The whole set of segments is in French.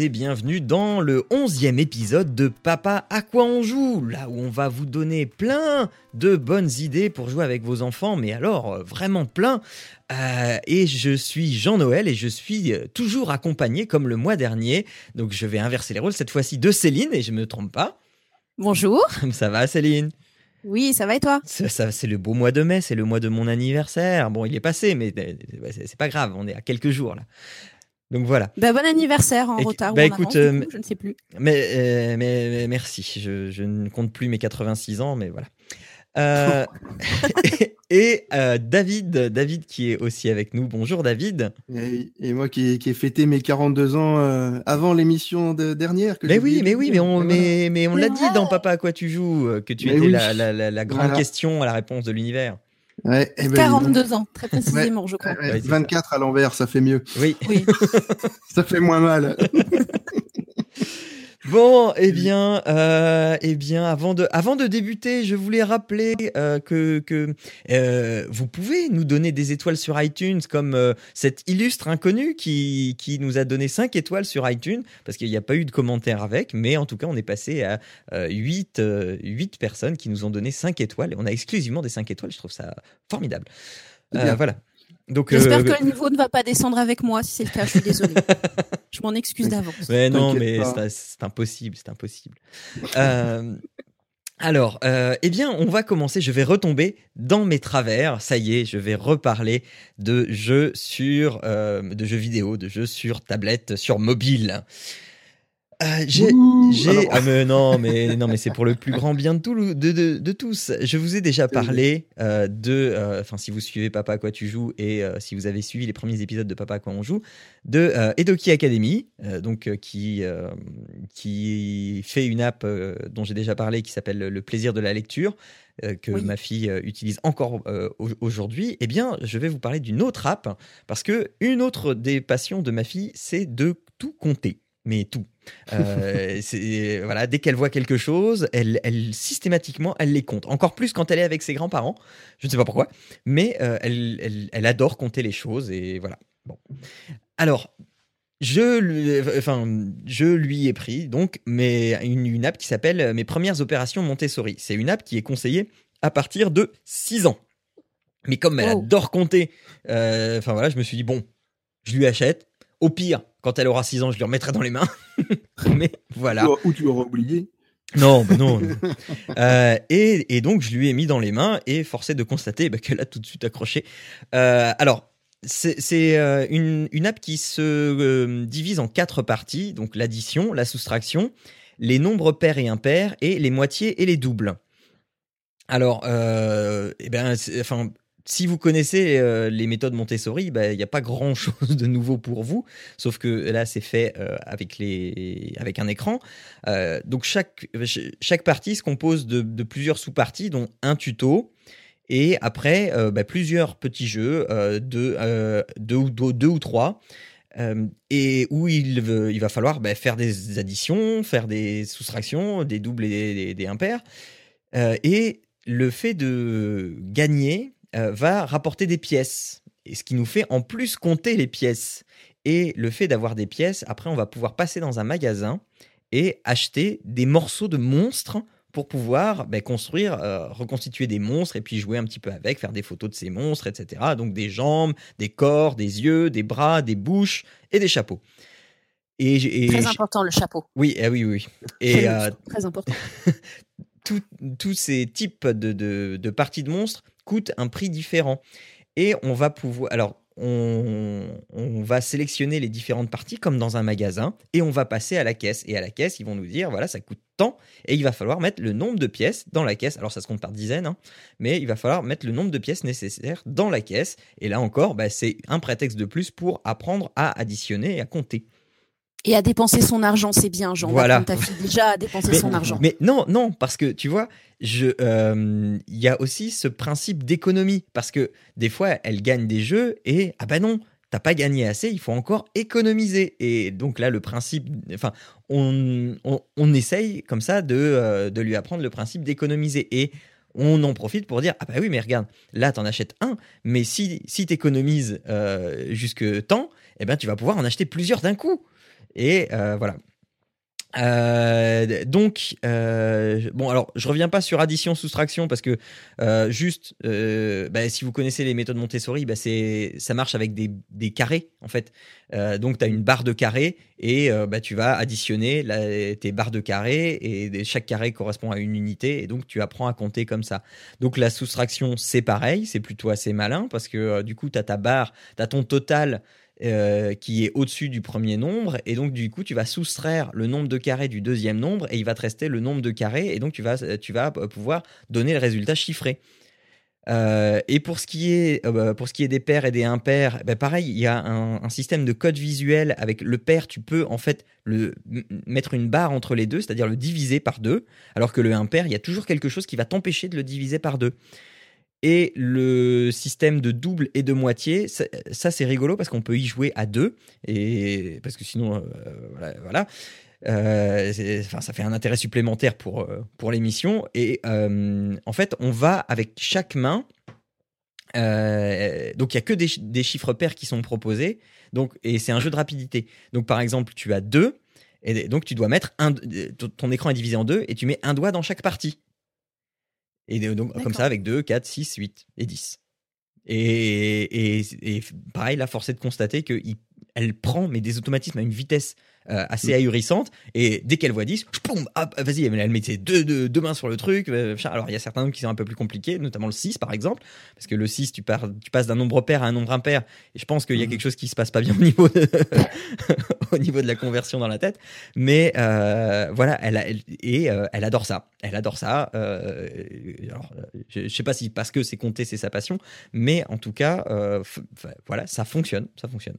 Et bienvenue dans le onzième épisode de Papa à quoi on joue, là où on va vous donner plein de bonnes idées pour jouer avec vos enfants, mais alors euh, vraiment plein. Euh, et je suis Jean-Noël et je suis euh, toujours accompagné comme le mois dernier, donc je vais inverser les rôles cette fois-ci de Céline et je me trompe pas. Bonjour. Ça va Céline? Oui, ça va et toi? Ça- ça- C'est le beau mois de mai, c'est le mois de mon anniversaire. Bon, il est passé, mais c'est pas grave, on est à quelques jours là. Donc voilà. bah, Bon anniversaire en Et- retard bah, ou en écoute, avance, du euh, coup, je ne sais plus. Mais, euh, mais, mais merci, je, je ne compte plus mes 86 ans, mais voilà. Euh, et et, euh, David, David qui est aussi avec nous. Bonjour David. Et, et moi qui ai, qui ai fêté mes 42 ans euh, avant l'émission de dernière. Que Mais oui, mais oui, mais on, mais, mais on l'a dit dans Papa à quoi tu joues, que tu Mais étais oui. la, la, la, la grande Voilà. question à la réponse de l'univers. Ouais, eh ben, 42 ans, très précisément, je crois. Ouais, Ouais, c'est 24 à l'envers, ça fait mieux. Oui. Oui. Ça fait moins mal. Bon, eh bien, euh, eh bien, avant de, avant de débuter, je voulais rappeler euh, que, que euh, vous pouvez nous donner des étoiles sur iTunes, comme cet illustre inconnu qui, qui nous a donné 5 étoiles sur iTunes, parce qu'il n'y a pas eu de commentaire avec, mais en tout cas, on est passé à euh, 8, euh, 8 personnes qui nous ont donné 5 étoiles, et on a exclusivement des 5 étoiles, je trouve ça formidable. Bien. voilà. Donc, J'espère euh, que le niveau ne va pas descendre avec moi. Si c'est le cas, je suis désolée. je m'en excuse d'avance. Mais non, mais c'est c'est impossible, c'est impossible. Euh, alors, euh, eh bien, on va commencer. Je vais retomber dans mes travers. Ça y est, je vais reparler de jeux sur, euh, de jeux vidéo, de jeux sur tablette, sur mobile. Euh, j'ai, j'ai, ah mais non, mais non, mais c'est pour le plus grand bien de, tout, le- de, de, de tous. Je vous ai déjà parlé euh, de, euh, enfin, si vous suivez Papa à quoi tu joues et euh, si vous avez suivi les premiers épisodes de Papa à quoi on joue, de euh, Edoki Academy, euh, donc euh, qui euh, qui fait une app euh, dont j'ai déjà parlé qui s'appelle Le plaisir de la lecture. euh, que Oui. ma fille euh, utilise encore euh, au- aujourd'hui, eh bien, je vais vous parler d'une autre app parce que une autre des passions de ma fille, c'est de tout compter, mais tout. Euh, voilà, dès qu'elle voit quelque chose, elle, elle systématiquement, elle les compte. Encore plus quand elle est avec ses grands-parents. Je ne sais pas pourquoi, mais euh, elle, elle, elle adore compter les choses et voilà. Bon, alors. Je lui, enfin, je lui ai pris donc mais une, une app qui s'appelle Mes premières opérations Montessori. C'est une app qui est conseillée à partir de 6 ans. Mais comme elle Oh. adore compter, euh, enfin voilà, je me suis dit bon, je lui achète. Au pire, quand elle aura 6 ans, je lui remettrai dans les mains. Mais voilà. Ou- tu auras oublié. Non, bah non. non. Euh, et, et donc, je lui ai mis dans les mains et forcé de constater bah, qu'elle a tout de suite accroché. Euh, alors, c'est euh, une, une app qui se divise en quatre parties. Donc, l'addition, la soustraction, les nombres pairs et impairs et les moitiés et les doubles. Alors, euh, eh ben, enfin, si vous connaissez euh, les méthodes Montessori, bah, il n'y a pas grand chose de nouveau pour vous, sauf que là, c'est fait euh, avec, les, avec un écran. Euh, donc, chaque, ch- chaque partie se compose de, plusieurs sous-parties, dont un tuto. Et après, bah, plusieurs petits jeux, deux, deux, ou, deux, ou trois, et où il, veut- il va falloir bah, faire des additions, faire des soustractions, des doubles et des, impairs. Et le fait de gagner euh, va rapporter des pièces, et ce qui nous fait en plus compter les pièces. Et le fait d'avoir des pièces, après, on va pouvoir passer dans un magasin et acheter des morceaux de monstres pour pouvoir ben, construire, euh, reconstituer des monstres et puis jouer un petit peu avec, faire des photos de ces monstres, etc. Donc des jambes, des corps, des yeux, des bras, des bouches et des chapeaux. Et, Très important, le chapeau. oui, eh oui, oui, oui. Et Très, euh, très important. tous ces types de, de- de parties de monstres coûtent un prix différent. Et on va pouvoir. Alors, on, on va sélectionner les différentes parties comme dans un magasin et on va passer à la caisse. Et à la caisse, ils vont nous dire voilà, ça coûte tant et il va falloir mettre le nombre de pièces dans la caisse. Alors, ça se compte par dizaines, hein, mais il va falloir mettre le nombre de pièces nécessaires dans la caisse. Et là encore, bah, c'est un prétexte de plus pour apprendre à additionner et à compter. Et à dépenser son argent, c'est bien, Jean. Voilà. Ta fille déjà à dépenser Mais- son argent. Mais non, non, parce que tu vois, je, euh, il y a aussi ce principe d'économie, parce que des fois, elle gagne des jeux et ah bah non, t'as pas gagné assez, il faut encore économiser. Et donc là, le principe, enfin, on, on, on essaye comme ça de, euh, de lui apprendre le principe d'économiser et on en profite pour dire ah bah oui mais regarde là t'en achètes un mais si si t'économises euh, jusque temps eh ben tu vas pouvoir en acheter plusieurs d'un coup et euh, voilà euh, donc, euh, bon, alors je reviens pas sur addition, soustraction parce que juste, bah, si vous connaissez les méthodes Montessori, bah, c'est, ça marche avec des, des carrés en fait. Donc, tu as une barre de carrés et bah, tu vas additionner tes barres de carrés et chaque carré correspond à une unité et donc tu apprends à compter comme ça. Donc, la soustraction, c'est pareil, c'est plutôt assez malin parce que du coup, tu as ta barre, tu as ton total euh, qui est au-dessus du premier nombre, et donc du coup tu vas soustraire le nombre de carrés du deuxième nombre, et il va te rester le nombre de carrés, et donc tu vas, tu vas pouvoir donner le résultat chiffré. Euh, et pour ce qui est euh, est des pairs et des impairs, ben pareil, il y a un, système de code visuel avec le pair. Tu peux en fait le mettre une barre entre les deux, c'est-à-dire le diviser par deux, alors que le impair, il y a toujours quelque chose qui va t'empêcher de le diviser par deux. Et le système de double et de moitié, ça, c'est rigolo parce qu'on peut y jouer à deux, et parce que sinon, euh, voilà. Euh, ça fait un intérêt supplémentaire pour, euh, pour l'émission. Et en fait, on va avec chaque main. donc, il y a que des, chi- des chiffres pairs qui sont proposés. Donc, et c'est un jeu de rapidité. Donc, par exemple, tu as deux. Et donc, tu dois mettre un. Ton écran est divisé en deux et tu mets un doigt dans chaque partie. Et donc, comme ça, avec 2, 4, 6, 8 et 10. Et, et, et pareil, là, force est de constater qu'elle prend mais des automatismes à une vitesse euh, assez ahurissante. Et dès qu'elle voit 10, poum, hop, vas-y, elle elle met ses deux, deux, deux mains sur le truc. euh. Alors, il y a certains nombres qui sont un peu plus compliqués, notamment le 6, par exemple. Parce que le 6, tu, pars, tu passes d'un nombre pair à un nombre impair. Et je pense qu'il y a Mhm. quelque chose qui se passe pas bien au niveau de, au niveau de la conversion dans la tête. Mais euh, voilà, elle, a- elle- et euh, elle adore ça. Elle adore ça. alors, je, je sais pas si parce que c'est compter, c'est sa passion, mais en tout cas, voilà, ça fonctionne, ça fonctionne.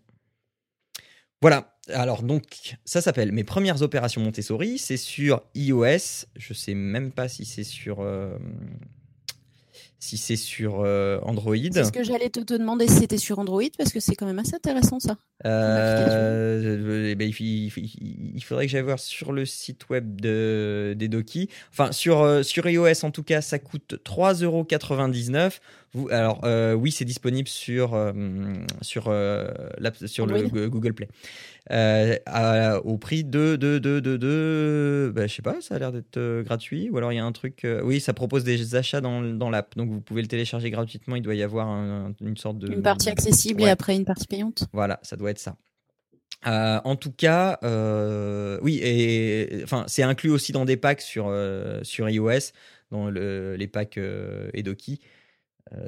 Voilà. Alors donc, ça s'appelle Mes premières opérations Montessori. C'est sur iOS. Je sais même pas si c'est sur euh, si c'est sur euh, Android. C'est ce que j'allais te, te demander si c'était sur Android, parce que c'est quand même assez intéressant ça. Euh, eh ben, il, il- il- il faudrait que j'aille voir sur le site web de, des Doki. Enfin, sur, euh, sur iOS, en tout cas, ça coûte 3,99€. Vous, alors, euh, oui, c'est disponible sur, euh, sur, euh, l'app- sur le Android. Google Play. Euh, à- au prix de, de, de, de, de bah, je sais pas, ça a l'air d'être euh, gratuit. Ou alors il y a un truc. euh, oui, ça propose des achats dans, dans l'app. Donc vous pouvez le télécharger gratuitement. Il doit y avoir un- une sorte de. Une partie accessible Ouais. et après une partie payante. Voilà, ça doit être ça. Euh, en tout cas, euh, oui, et enfin, c'est inclus aussi dans des packs sur, euh, sur iOS, dans le- les packs Edoki,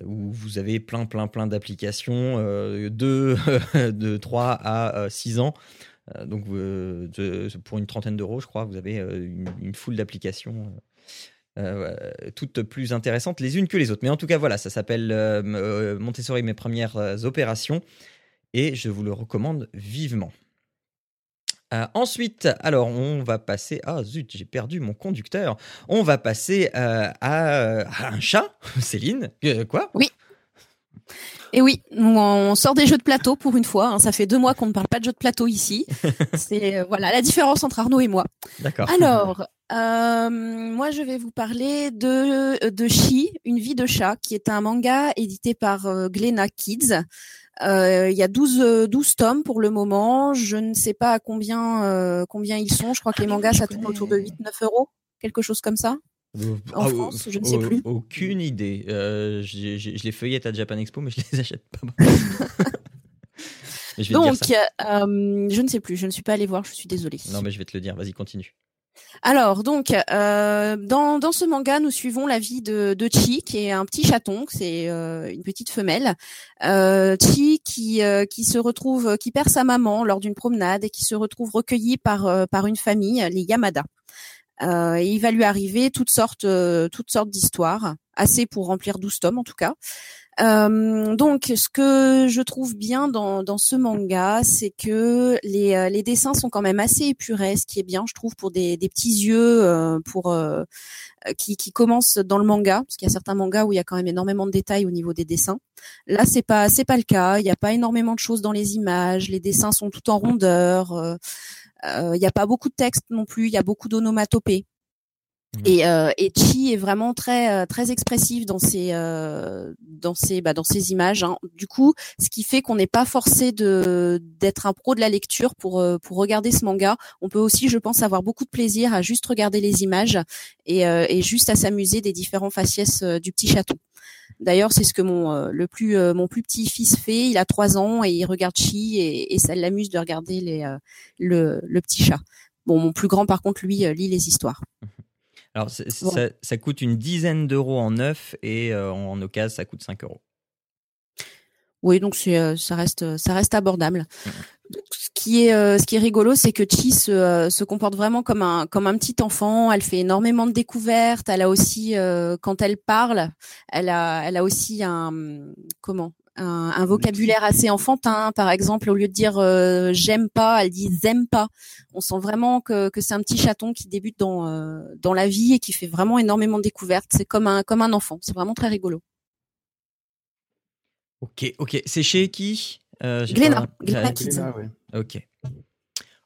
où vous avez plein, plein, plein d'applications euh, de, de 3 à euh, 6 ans. Euh, donc, euh, de- pour une trentaine d'euros, je crois, vous avez euh, une, foule d'applications. euh, euh, toutes plus intéressantes les unes que les autres. Mais en tout cas, voilà, ça s'appelle euh, euh, Montessori, mes premières euh, opérations et je vous le recommande vivement. Euh, ensuite, alors on va passer. Ah zut, j'ai perdu mon conducteur. On va passer euh, à, à un chat, Céline. Euh, quoi? Et oui, nous, on sort des jeux de plateau pour une fois. hein. Ça fait deux mois qu'on ne parle pas de jeux de plateau ici. C'est euh, voilà la différence entre Arnaud et moi. D'accord. Alors, euh, moi, je vais vous parler de de Chi, une vie de chat, qui est un manga édité par euh, Kids. Euh, Il y a 12, euh, 12 tomes pour le moment. Je ne sais pas à combien euh, combien ils sont. Je crois que les Ah, mangas ça tourne autour de 8-9 euros, quelque chose comme ça. Euh, En ah, France, euh, je ne sais euh, plus. Aucune idée. Euh, je les feuillette à Japan Expo, mais je les achète pas. Je Donc, euh, je ne sais plus. Je ne suis pas allée voir. Je suis désolée. Non, mais je vais te le dire. Vas-y, continue. Alors donc euh, dans, ce manga nous suivons la vie de, de Chi qui est un petit chaton, c'est euh, une petite femelle. Euh, Chi qui qui se retrouve qui perd sa maman lors d'une promenade et qui se retrouve recueillie par par une famille les Yamada. Et il va lui arriver toutes sortes toutes sortes d'histoires. Assez pour remplir 12 tomes en tout cas. Euh, donc, ce que je trouve bien dans, ce manga, c'est que les, euh, les dessins sont quand même assez épurés, ce qui est bien, je trouve, pour des, petits yeux, euh, pour qui, qui commencent dans le manga, parce qu'il y a certains mangas où il y a quand même énormément de détails au niveau des dessins. Là, c'est pas c'est pas le cas. Il n'y a pas énormément de choses dans les images. Les dessins sont tout en rondeur. Il n'y a pas beaucoup de texte non plus. Il y a beaucoup d'onomatopées. Mmh. Et, euh, et Chi est vraiment très euh, très expressif dans ses euh, dans ses bah, dans ses images. Hein. Du coup, ce qui fait qu'on n'est pas forcé de d'être un pro de la lecture pour euh, pour regarder ce manga. On peut aussi, je pense, avoir beaucoup de plaisir à juste regarder les images et, euh, et juste à s'amuser des différents faciès du petit château. D'ailleurs, c'est ce que mon le plus mon plus petit fils fait. Il a trois ans et il regarde Chi et, et ça l'amuse de regarder les le le petit chat. Bon, mon plus grand, par contre, lui, lit les histoires. Mmh. Alors, ça, coûte une dizaine d'euros en neuf et euh, en occasion, ça coûte 5 euros. Oui, donc euh, ça reste ça reste abordable. Mmh. Ce qui est euh, ce qui est rigolo, c'est que Chi se, se, comporte vraiment comme un comme un petit enfant. Elle fait énormément de découvertes. Elle a aussi quand elle parle, elle a elle a aussi un comment un, vocabulaire assez enfantin. Par exemple, au lieu de dire euh, j'aime pas, elle dit j'aime pas. On sent vraiment que, que c'est un petit chaton qui débute dans euh, dans la vie et qui fait vraiment énormément de découvertes. C'est comme un comme un enfant. C'est vraiment très rigolo. Ok, ok. C'est chez qui? Euh, Glénat. Ok.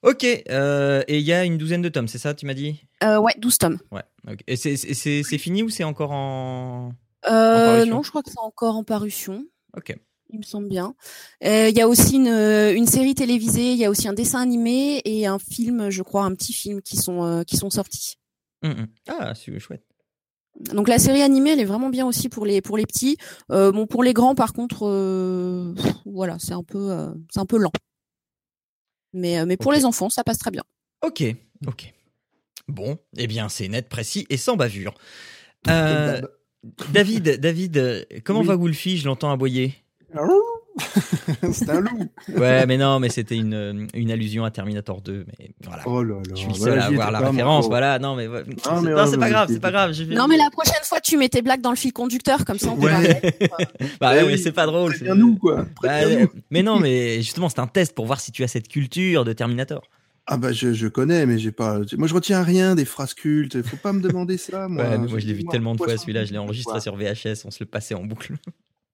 Ok. et il y a une douzaine de tomes, c'est ça, tu m'as dit? Ouais, 12 tomes. Ouais. Et c'est fini ou c'est encore en... en non, je crois que c'est encore en parution. Ok. Il me semble bien. Euh, il y a aussi une, une, série télévisée, il y a aussi un dessin animé et un film, je crois, un petit film qui sont, euh, qui sont sortis. Mmh, mmh. Ah, c'est chouette. Donc la série animée, elle est vraiment bien aussi pour les pour les petits. Euh, bon, pour les grands, par contre, voilà, c'est un peu c'est un peu lent. Mais mais pour les enfants, ça passe très bien. Ok, ok. Bon, eh bien c'est net, précis et sans bavure. Euh, David, David, comment va Wolfie? Je l'entends aboyer. c'est un loup. ouais, mais non, mais c'était une, une allusion à Terminator 2. Mais voilà. Oh là là. Je suis seul à avoir la référence. Voilà, non, mais, non, c'est pas grave, c'est pas grave. Non, mais la prochaine fois, tu mets tes blagues dans le fil conducteur, comme ça on peut ouais. bah ouais, mais c'est pas drôle. C'est nous, quoi. Bah, mais non, mais justement, c'est un test pour voir si tu as cette culture de Terminator. Ah bah je, je connais, mais j'ai pas. Moi je retiens rien des phrases cultes. Faut pas me demander ça. Moi, ouais, moi je l'ai vu tellement de fois celui-là. Je l'ai enregistré sur VHS. On se le passait en boucle.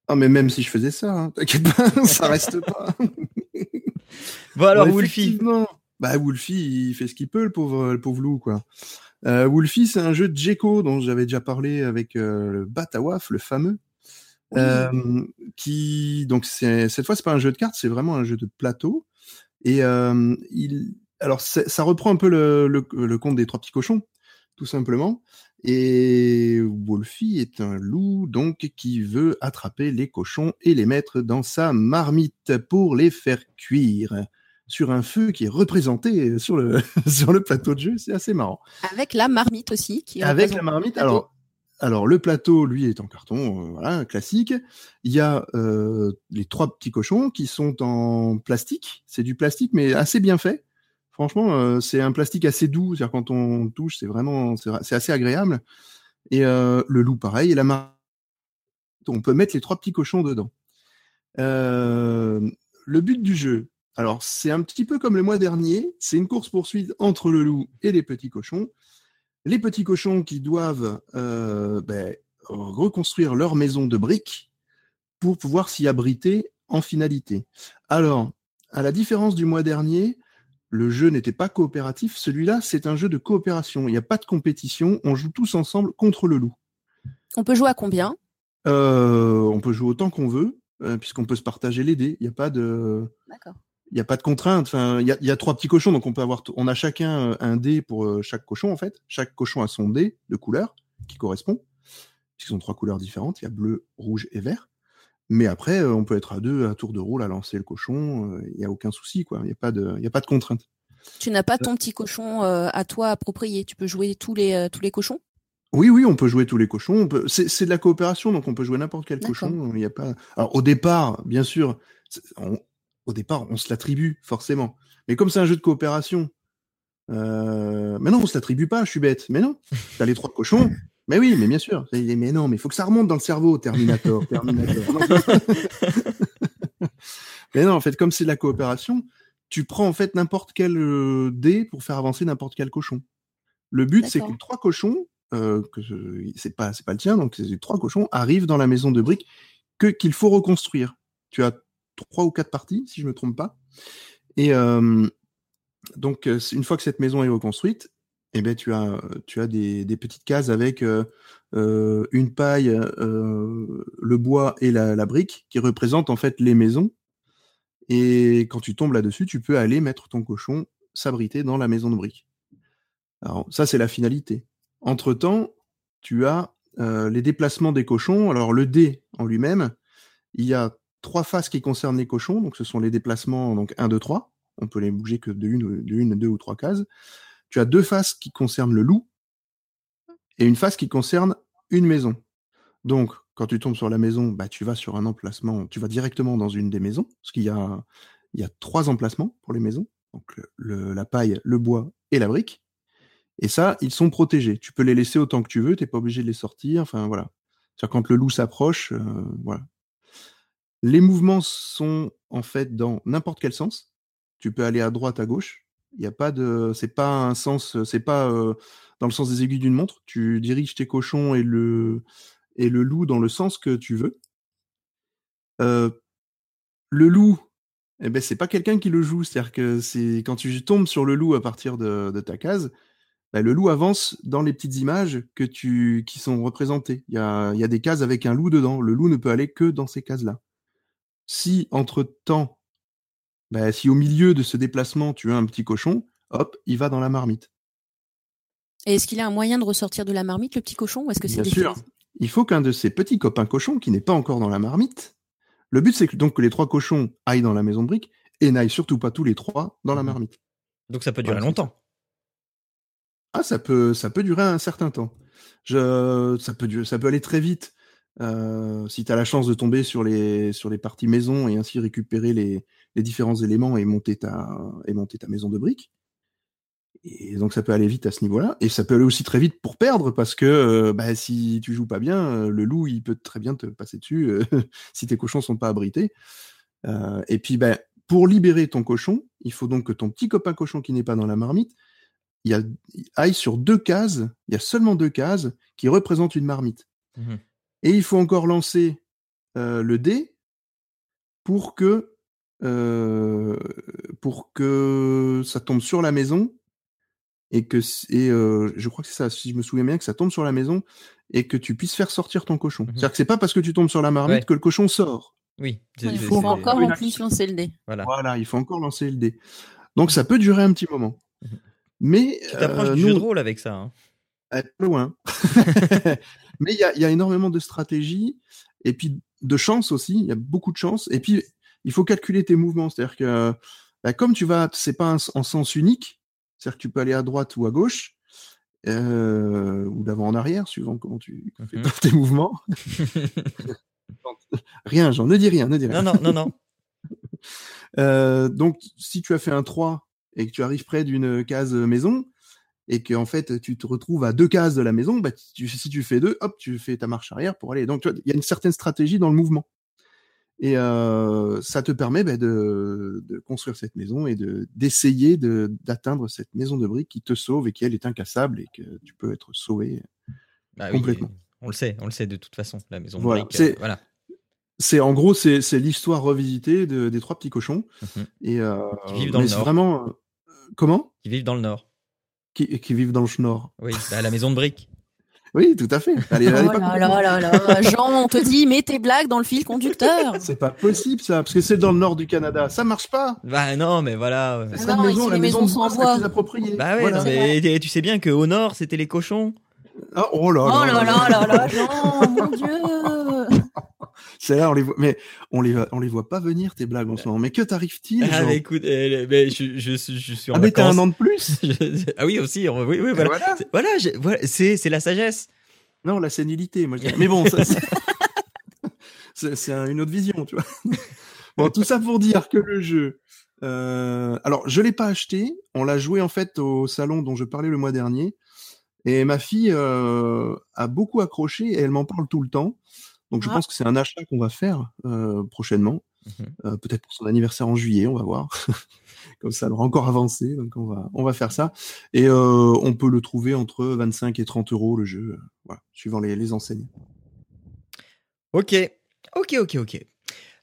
Ah mais même si je faisais ça, hein, t'inquiète pas, ça reste pas. bon alors Wolfie. Bah Wolfie, il fait ce qu'il peut, le pauvre, le pauvre loup quoi. Euh, Wolfie, c'est un jeu de Jeko dont j'avais déjà parlé avec euh, le Batawaf, le fameux. Euh, qui donc c'est cette fois c'est pas un jeu de cartes, c'est vraiment un jeu de plateau. Et euh, il, alors ça reprend un peu le, le, conte des trois petits cochons, tout simplement. Et Wolfie est un loup donc qui veut attraper les cochons et les mettre dans sa marmite pour les faire cuire sur un feu qui est représenté sur le sur le plateau de jeu. C'est assez marrant. Avec la marmite aussi. Qui Avec la marmite. Alors alors le plateau, lui, est en carton, euh, voilà, classique. Il y a euh, les trois petits cochons qui sont en plastique. C'est du plastique, mais assez bien fait. Franchement, euh, c'est un plastique assez doux. Quand on touche, c'est vraiment, c'est assez agréable. Et euh, le loup, pareil. Et la marmite, on peut mettre les trois petits cochons dedans. Euh, le but du jeu, alors c'est un petit peu comme le mois dernier. C'est une course poursuite entre le loup et les petits cochons. Les petits cochons qui doivent ben, reconstruire leur maison de briques pour pouvoir s'y abriter en finalité. Alors, à la différence du mois dernier, le jeu n'était pas coopératif. Celui-là, c'est un jeu de coopération. Il n'y a pas de compétition. On joue tous ensemble contre le loup. On peut jouer à combien? Euh, On peut jouer autant qu'on veut, euh, puisqu'on peut se partager les dés. Il n'y a pas de. Il n'y a pas de contrainte. Enfin, il y, a, trois petits cochons, donc on peut avoir. On a chacun euh, un dé pour chaque cochon en fait. Chaque cochon a son dé de couleur qui correspond, puisqu'ils ont trois couleurs différentes. Il y a bleu, rouge et vert. Mais après, euh, on peut être à deux à tour de rôle à lancer le cochon. Il euh, n'y a aucun souci, quoi. Il n'y a pas de, il a pas de contrainte. Tu n'as pas ton petit cochon euh, à toi approprié. Tu peux jouer tous les tous les cochons? Oui, oui, on peut jouer tous les cochons. C'est de la coopération, donc on peut jouer n'importe quel cochon. Il y a pas. Alors au départ, bien sûr, au départ, on se l'attribue forcément. Mais comme c'est un jeu de coopération, mais non, on se l'attribue pas. Je suis bête. Mais non, t'as les trois cochons. Mais oui, mais bien sûr. Mais non, mais il faut que ça remonte dans le cerveau, Terminator. Terminator. mais non, en fait, comme c'est de la coopération, tu prends en fait n'importe quel euh, dé pour faire avancer n'importe quel cochon. Le but, c'est que trois cochons, euh, que c'est pas c'est pas le tien, donc ces trois cochons arrivent dans la maison de briques que qu'il faut reconstruire. Tu as trois ou quatre parties, si je me trompe pas. Et euh, donc, une fois que cette maison est reconstruite, eh ben, tu as, des, petites cases avec euh, euh, une paille, euh, le bois et la, la, brique qui représentent en fait les maisons. Et quand tu tombes là-dessus, tu peux aller mettre ton cochon s'abriter dans la maison de briques. Alors ça, c'est la finalité. Entre-temps, tu as les déplacements des cochons. Alors le dé en lui-même, il y a trois faces qui concernent les cochons. Donc ce sont les déplacements donc 1, 2, 3. On peut les bouger que de une, de une, deux ou trois cases tu as deux faces qui concernent le loup et une face qui concerne une maison. Donc, quand tu tombes sur la maison, bah, tu vas sur un emplacement, tu vas directement dans une des maisons, parce qu'il y a, il y a trois emplacements pour les maisons, donc la paille, le bois et la brique. Et ça, ils sont protégés. Tu peux les laisser autant que tu veux, tu n'es pas obligé de les sortir. Enfin voilà. quand le loup s'approche, euh, voilà. Les mouvements sont en fait dans n'importe quel sens. Tu peux aller à droite, à gauche. Il n'y a pas de, c'est pas un sens, c'est pas euh, dans le sens des aiguilles d'une montre. Tu diriges tes cochons et le et le loup dans le sens que tu veux. Euh, le loup, eh ben c'est pas quelqu'un qui le joue, c'est-à-dire que c'est quand tu tombes sur le loup à partir de, de ta case, ben, le loup avance dans les petites images que tu qui sont représentées. Il y a, y a des cases avec un loup dedans. Le loup ne peut aller que dans ces cases-là. Si entre temps bah, si au milieu de ce déplacement, tu as un petit cochon, hop, il va dans la marmite. Et est-ce qu'il a un moyen de ressortir de la marmite, le petit cochon, ou est-ce que c'est Bien sûr. Il faut qu'un de ces petits copains cochons, qui n'est pas encore dans la marmite, le but c'est que, donc que les trois cochons aillent dans la maison de briques et n'aillent surtout pas tous les trois dans la mmh marmite. Donc ça peut durer longtemps. Ah, ça peut, ça peut durer un certain temps. Je, ça peut, ça peut aller très vite. Euh, si tu as la chance de tomber sur les, sur les parties maison et ainsi récupérer les, les différents éléments et monter ta, et monter ta maison de briques. Et donc ça peut aller vite à ce niveau-là. Et ça peut aller aussi très vite pour perdre parce que euh, bah, si tu joues pas bien, euh, le loup il peut très bien te passer dessus euh, si tes cochons sont pas abrités. et puis bah, pour libérer ton cochon, il faut donc que ton petit copain cochon qui n'est pas dans la marmite, il, y a, aille sur deux cases. Il y a seulement deux cases qui représentent une marmite. Mmh et il faut encore lancer le dé pour que euh, pour que ça tombe sur la maison et que et euh, je crois que c'est ça, si je me souviens bien, que ça tombe sur la maison et que tu puisses faire sortir ton cochon. Mmh C'est-à-dire que c'est pas parce que tu tombes sur la marmite que le cochon sort. Oui. il faut encore en plus lancer le dé. Voilà. voilà. il faut encore lancer le dé. Donc ça peut durer un petit moment. Mmh Mais tu t'approches euh, du jeu de rôle avec ça. Hein. Eh, loin. Mais il y a, y a, énormément de stratégie et puis de chance aussi. Il y a beaucoup de chance. Et puis il faut calculer tes mouvements. C'est-à-dire que bah, comme tu vas, c'est pas en sens unique, c'est-à-dire que tu peux aller à droite ou à gauche, euh, ou d'avant en arrière, suivant comment tu fais tes mouvements. rien, j'en ne dis rien, ne dis rien. Non, non, non, non. euh, donc, si tu as fait un 3 et que tu arrives près d'une case maison, et que en fait tu te retrouves à deux cases de la maison, bah, tu, si tu fais deux, hop, tu fais ta marche arrière pour aller. Donc, il y a une certaine stratégie dans le mouvement. Et euh, ça te permet bah, de, de, construire cette maison et de d'essayer de, d'atteindre cette maison de briques qui te sauve et qui elle est incassable et que tu peux être sauvé bah complètement. on le sait, on le sait de toute façon. La maison de briques. C'est, euh, voilà. C'est en gros c'est, c'est l'histoire revisitée de, des trois petits cochons mmh et euh, qui vivent dans le nord. Vraiment euh, comment? Qui vivent dans le nord. Qui, qui vivent dans le nord. Oui, bah, la maison de briques. Oui, tout à fait. Allez, oh là, là, là, Jean, on te dit, mets tes blagues dans le fil conducteur. c'est pas possible, ça, parce que c'est dans le nord du Canada. Ça marche pas. Bah non, mais voilà. C'est la maison, la maison, de bois. Bah ouais, mais tu sais bien qu'au nord, c'était les cochons. Ah, oh là là. Oh là là là là, Jean, mon Dieu. C'est là, on les voit, mais on les, on les voit pas venir tes blagues en ce moment. Mais que t'arrive-t-il Ah, mais écoute, mais je, je, je, suis en ah, mais t'as un an de plus. ah oui aussi, oui, oui, voilà. Voilà, voilà c'est, c'est la sagesse. Non, la sénilité, moi je Mais bon, ça, c'est, c'est une autre vision, tu vois. bon, tout ça pour dire que le jeu. Euh... Alors, je l'ai pas acheté. On l'a joué en fait au salon dont je parlais le mois dernier. Et ma fille euh, a beaucoup accroché et elle m'en parle tout le temps. Donc je Ah. pense que c'est un achat qu'on va faire euh, prochainement. Mhm. Euh, Peut-être pour son anniversaire en juillet, on va voir. Comme ça, elle aura encore avancé. Donc on va, on va faire ça. Et euh, on peut le trouver entre 25 et 30 euros le jeu. Voilà, suivant les, les enseignes. Ok, ok, ok, ok.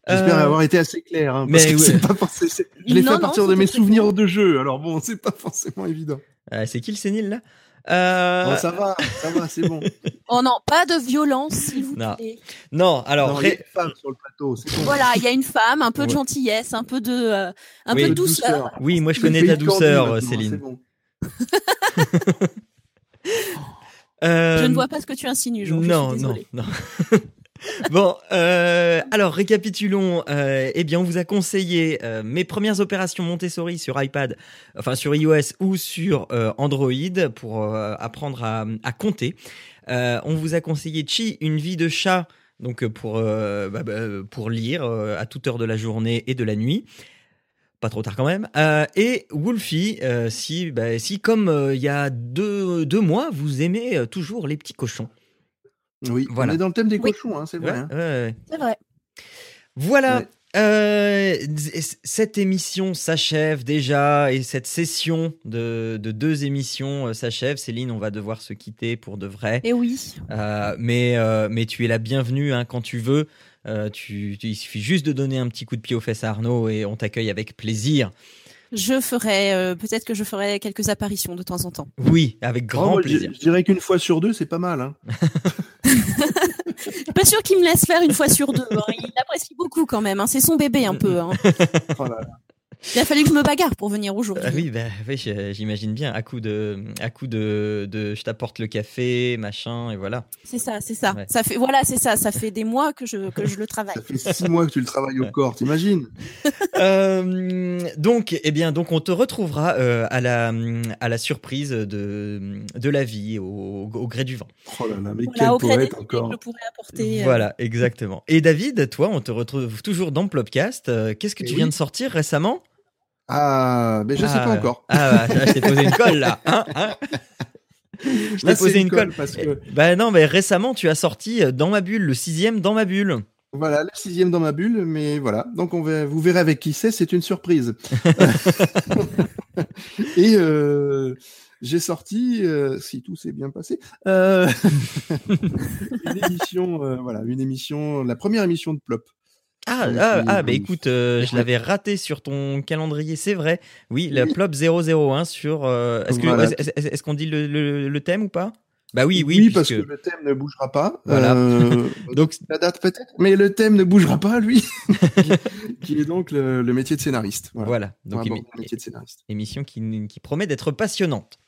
J'espère avoir été assez clair. Hein, mais parce que ouais. c'est pas forcément- Je l'ai fait à non, partir de mes souvenirs de jeu. Alors bon, c'est pas forcément évident. c'est qui le sénile là? Euh, Bon, ça va, ça va, c'est bon. Oh non, pas de violence, s'il vous Non. plaît. Non, alors Non, il y a une femme sur le plateau, bon. Voilà, il y a une femme, un peu de gentillesse, un peu de, euh, un Oui. peu de douceur. oui, moi je connais de Cordy douceur, Céline. bon. Euh, Je ne vois pas ce que tu insinues, Jean. non, je suis non, non. bon, euh, alors récapitulons. Euh, eh bien, on vous a conseillé euh, mes premières opérations Montessori sur iPad, enfin sur iOS ou sur euh, Android pour euh, apprendre à, à compter. Euh, on vous a conseillé Chi, une vie de chat, donc pour bah, bah, pour lire à toute heure de la journée et de la nuit. Pas trop tard quand même. Euh, et Wolfie, euh, si, bah, si comme il y a deux, deux mois, vous aimez toujours les petits cochons. Oui, Voilà. on est dans le thème des Oui. cochons, hein, c'est vrai. Ouais, hein. ouais, ouais. C'est vrai. Voilà. Ouais. euh, cette émission s'achève déjà et cette session de, de deux émissions euh, s'achève. Céline, on va devoir se quitter pour de vrai. Et oui. Euh, mais, euh, mais tu es la bienvenue hein, quand tu veux. Euh, tu, tu- il suffit juste de donner un petit coup de pied aux fesses à Arnaud et on t'accueille avec plaisir. Je ferai, euh, peut-être que je ferai quelques apparitions de temps en temps. Oui, avec Oh, grand je, plaisir. je dirais qu'une fois sur deux, c'est pas mal. Hein. Pas sûr qu'il me laisse faire une fois sur deux. hein. Il l'apprécie beaucoup quand même. hein. C'est son bébé un peu. hein. Oh là là. Il a fallu que je me bagarre pour venir aujourd'hui. Ah oui, bah, oui, j'imagine bien. À coup de, à coup de, de, je t'apporte le café, machin, et voilà. C'est ça, c'est ça. Ouais. Ça fait, voilà, c'est ça. Ça fait des mois que je que je le travaille. Ça fait six mois que tu le travailles au corps, t'imagines Euh, donc, eh bien, donc on te retrouvera euh, à la à la surprise de de la vie au, au gré du vent. Oh là là, mais Voilà, quel poète encore. que je pourrais apporter. euh, Voilà, exactement. Et David, toi, on te retrouve toujours dans Plopcast. Euh, Qu'est-ce que Eh tu oui. viens de sortir récemment? Ah, mais je sais Ah, pas encore. Ah, bah, je t'ai posé une colle là. Hein, hein je t'ai posé une colle. parce que Bah non, mais récemment, tu as sorti euh, dans ma bulle, le sixième dans ma bulle. voilà, le sixième dans ma bulle, mais voilà. Donc on va, vous verrez avec qui c'est, c'est une surprise. Et euh, j'ai sorti, euh, si tout s'est bien passé, euh, une émission, voilà, une émission, la première émission de Plop. Ah, Oui, ah, oui, ah, bah oui. écoute, euh, je l'avais raté sur ton calendrier, c'est vrai. Oui, la Plop 001 sur. euh, est-ce Voilà. qu'on dit le, le- le thème ou pas? Bah oui, oui, parce puisque- que le thème ne bougera pas. Voilà. Euh, Donc, la date peut-être, mais le thème ne bougera pas, lui, qui est donc le, le métier de scénariste. Voilà. Donc, émi- le métier de scénariste. émission qui, qui promet d'être passionnante.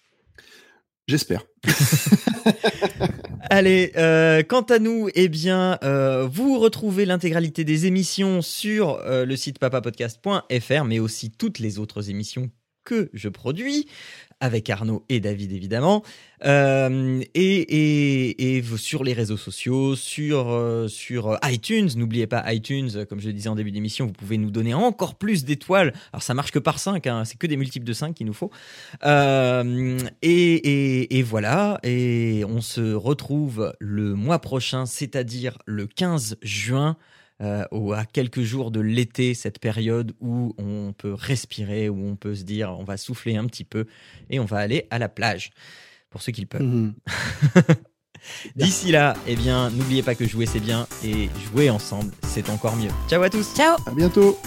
J'espère. Allez, euh, quant à nous, eh bien, euh, vous retrouvez l'intégralité des émissions sur euh, le site papapodcast.fr, mais aussi toutes les autres émissions que je produis avec Arnaud et David évidemment Euh, et, et, et sur les réseaux sociaux sur euh, sur iTunes. N'oubliez pas iTunes euh, comme je le disais en début d'émission vous pouvez nous donner encore plus d'étoiles. Alors ça marche que par 5 hein, c'est que des multiples de 5 qu'il nous faut. Euh, et, et voilà, et on se retrouve le mois prochain, c'est-à-dire le 15 juin, euh, au- à quelques jours de l'été, cette période où on peut respirer, où on peut se dire on va souffler un petit peu et on va aller à la plage, pour ceux qui le peuvent. Mhm. D'ici là, eh bien, n'oubliez pas que jouer c'est bien et jouer ensemble c'est encore mieux. Ciao à tous Ciao. À bientôt.